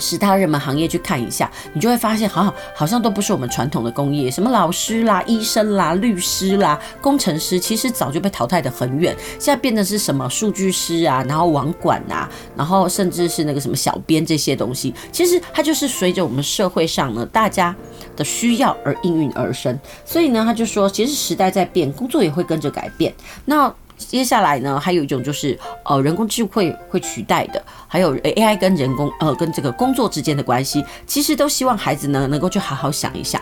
其他热门行业去看一下，你就会发现，好好好像都不是我们传统的工业，什么老师啦、医生啦、律师啦、工程师，其实早就被淘汰得很远。现在变的是什么数据师啊，然后网管啊，然后甚至是那个什么小编这些东西，其实它就是随着我们社会上呢大家的需要而应运而生。所以呢，他就说，其实时代在变，工作也会跟着改变。那接下来呢，还有一种就是呃，人工智慧会取代的，还有 AI 跟人工呃跟这个工作之间的关系，其实都希望孩子呢能够去好好想一想。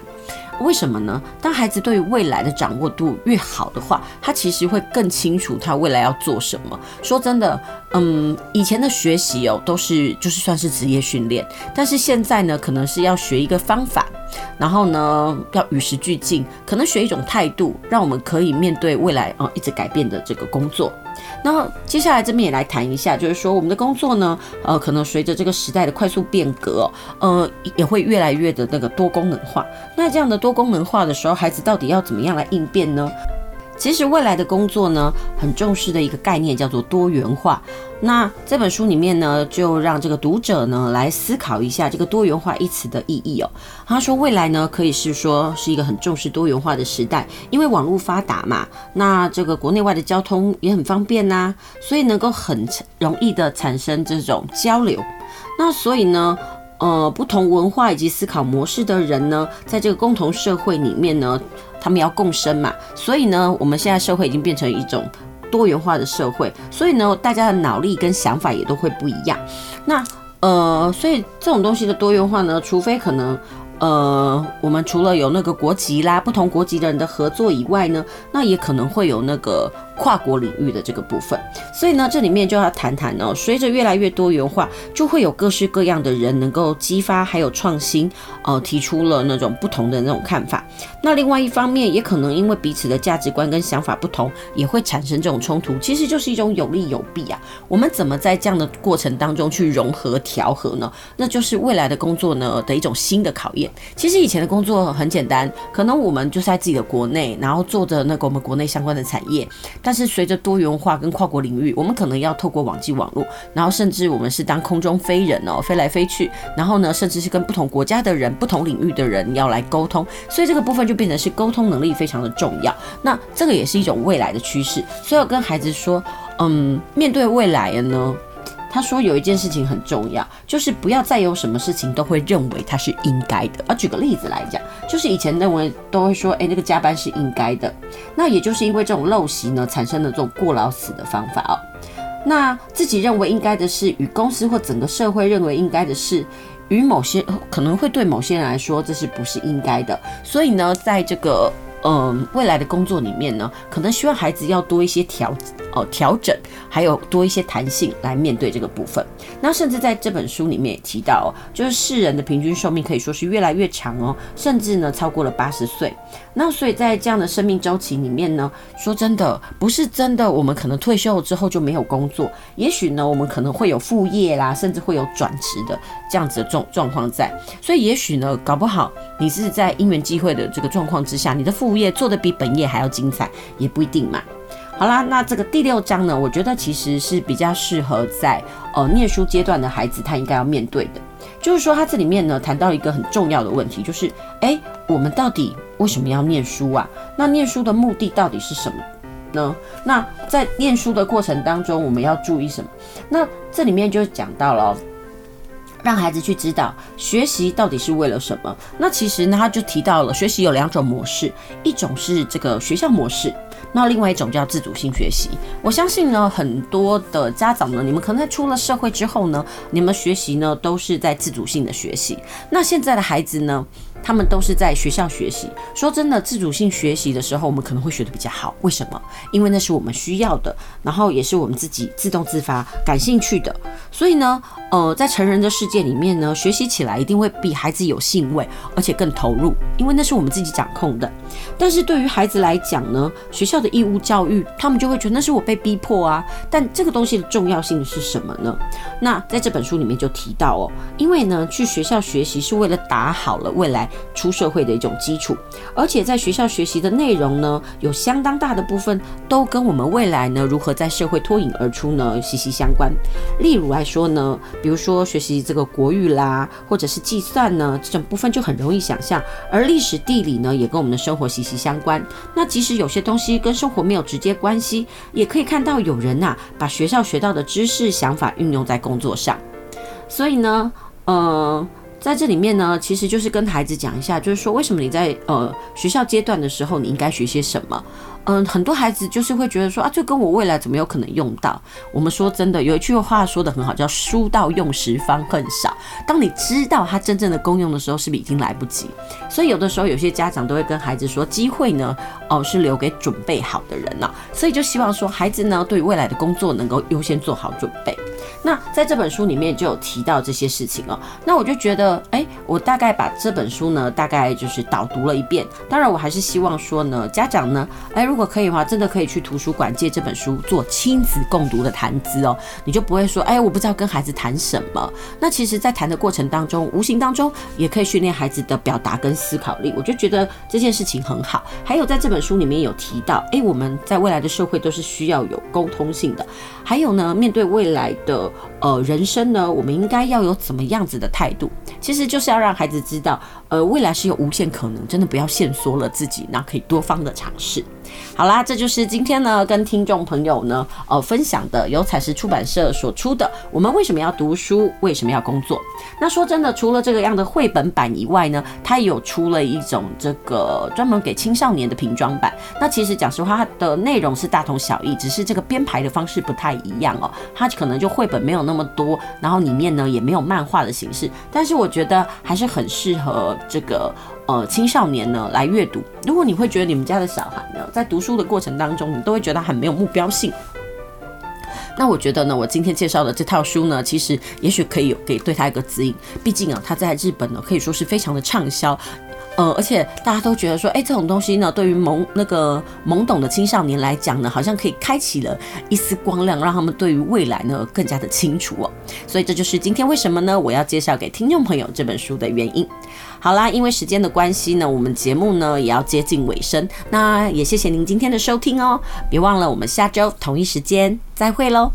为什么呢？当孩子对于未来的掌握度越好的话，他其实会更清楚他未来要做什么。说真的，嗯，以前的学习哦，都是就是算是职业训练，但是现在呢，可能是要学一个方法，然后呢，要与时俱进，可能学一种态度，让我们可以面对未来啊一直改变的这个工作。那接下来这边也来谈一下，就是说我们的工作呢，呃，可能随着这个时代的快速变革，呃，也会越来越的那个多功能化。那这样的多功能化的时候，孩子到底要怎么样来应变呢？其实未来的工作呢，很重视的一个概念叫做多元化。那这本书里面呢，就让这个读者呢来思考一下这个多元化一词的意义哦。他说未来呢，可以是说是一个很重视多元化的时代，因为网络发达嘛，那这个国内外的交通也很方便呐，所以能够很容易的产生这种交流。那所以呢，呃，不同文化以及思考模式的人呢，在这个共同社会里面呢。他们要共生嘛，所以呢，我们现在社会已经变成一种多元化的社会，所以呢，大家的脑力跟想法也都会不一样。那呃，所以这种东西的多元化呢，除非可能。呃，我们除了有那个国籍啦，不同国籍的人的合作以外呢，那也可能会有那个跨国领域的这个部分。所以呢，这里面就要谈谈哦，随着越来越多元化，就会有各式各样的人能够激发还有创新，呃，提出了那种不同的那种看法。那另外一方面，也可能因为彼此的价值观跟想法不同，也会产生这种冲突。其实就是一种有利有弊啊。我们怎么在这样的过程当中去融合调和呢？那就是未来的工作呢的一种新的考验。其实以前的工作很简单，可能我们就是在自己的国内，然后做着那个我们国内相关的产业。但是随着多元化跟跨国领域，我们可能要透过网际网络，然后甚至我们是当空中飞人哦，飞来飞去，然后呢，甚至是跟不同国家的人、不同领域的人要来沟通。所以这个部分就变成是沟通能力非常的重要。那这个也是一种未来的趋势。所以我跟孩子说，嗯，面对未来呢。他说有一件事情很重要，就是不要再有什么事情都会认为它是应该的。啊，举个例子来讲，就是以前认为都会说，哎，那个加班是应该的。那也就是因为这种陋习呢，产生了这种过劳死的方法哦。那自己认为应该的事，与公司或整个社会认为应该的事，与某些可能会对某些人来说，这是不是应该的？所以呢，在这个。嗯，未来的工作里面呢，可能需要孩子要多一些调，哦调整，还有多一些弹性来面对这个部分。那甚至在这本书里面也提到，就是世人的平均寿命可以说是越来越长哦，甚至呢超过了八十岁。那所以在这样的生命周期里面呢，说真的，不是真的，我们可能退休了之后就没有工作，也许呢，我们可能会有副业啦，甚至会有转职的这样子的状状况在。所以也许呢，搞不好你是在因缘际会的这个状况之下，你的副业做得比本业还要精彩，也不一定嘛。好啦，那这个第六章呢，我觉得其实是比较适合在呃念书阶段的孩子他应该要面对的，就是说他这里面呢谈到一个很重要的问题，就是诶，我们到底为什么要念书啊？那念书的目的到底是什么呢？那在念书的过程当中，我们要注意什么？那这里面就讲到了，让孩子去知道学习到底是为了什么。那其实呢，他就提到了学习有两种模式，一种是这个学校模式。那另外一种叫自主性学习，我相信呢，很多的家长呢，你们可能在出了社会之后呢，你们学习呢都是在自主性的学习。那现在的孩子呢，他们都是在学校学习。说真的，自主性学习的时候，我们可能会学得比较好。为什么？因为那是我们需要的，然后也是我们自己自动自发感兴趣的。所以呢，呃，在成人的世界里面呢，学习起来一定会比孩子有兴味，而且更投入，因为那是我们自己掌控的。但是对于孩子来讲呢，学校的义务教育，他们就会觉得那是我被逼迫啊。但这个东西的重要性是什么呢？那在这本书里面就提到哦，因为呢，去学校学习是为了打好了未来。出社会的一种基础，而且在学校学习的内容呢，有相当大的部分都跟我们未来呢如何在社会脱颖而出呢息息相关。例如来说呢，比如说学习这个国语啦，或者是计算呢，这种部分就很容易想象。而历史地理呢，也跟我们的生活息息相关。那即使有些东西跟生活没有直接关系，也可以看到有人呐、把学校学到的知识、想法运用在工作上。所以呢，呃。在这里面呢，其实就是跟孩子讲一下，就是说为什么你在呃学校阶段的时候，你应该学些什么。嗯，很多孩子就是会觉得说啊，这跟我未来怎么有可能用到？我们说真的，有一句话说的很好，叫“书到用时方恨少”。当你知道它真正的功用的时候，是不是已经来不及？所以有的时候，有些家长都会跟孩子说，机会呢，哦，是留给准备好的人呢。所以就希望说，孩子呢，对未来的工作能够优先做好准备。那在这本书里面就有提到这些事情哦。那我就觉得，哎，我大概把这本书呢，大概就是导读了一遍。当然，我还是希望说呢，家长呢，哎，如果可以的话，真的可以去图书馆借这本书做亲子共读的谈资哦，你就不会说，哎，我不知道跟孩子谈什么。那其实，在谈的过程当中，无形当中也可以训练孩子的表达跟思考力。我就觉得这件事情很好。还有在这本书里面有提到，哎，我们在未来的社会都是需要有沟通性的。还有呢，面对未来的呃人生呢，我们应该要有怎么样子的态度？其实就是要让孩子知道，呃，未来是有无限可能，真的不要限缩了自己，那可以多方的尝试。好啦，这就是今天呢跟听众朋友呢呃分享的由彩石出版社所出的《我们为什么要读书？为什么要工作？》那说真的，除了这个样的绘本版以外呢，它也有出了一种这个专门给青少年的平装版。那其实讲实话，它的内容是大同小异，只是这个编排的方式不太一样哦。它可能就绘本没有那么多，然后里面呢也没有漫画的形式，但是我觉得还是很适合这个。呃，青少年呢来阅读。如果你会觉得你们家的小孩呢，在读书的过程当中，你都会觉得很没有目标性，那我觉得呢，我今天介绍的这套书呢，其实也许可以有给对他一个指引。毕竟啊，他在日本呢可以说是非常的畅销。呃，而且大家都觉得说，哎，这种东西呢，对于懵那个懵懂的青少年来讲呢，好像可以开启了一丝光亮，让他们对于未来呢更加的清楚哦。所以这就是今天为什么呢，我要介绍给听众朋友这本书的原因。好啦，因为时间的关系呢，我们节目呢也要接近尾声，那也谢谢您今天的收听哦，别忘了我们下周同一时间再会喽。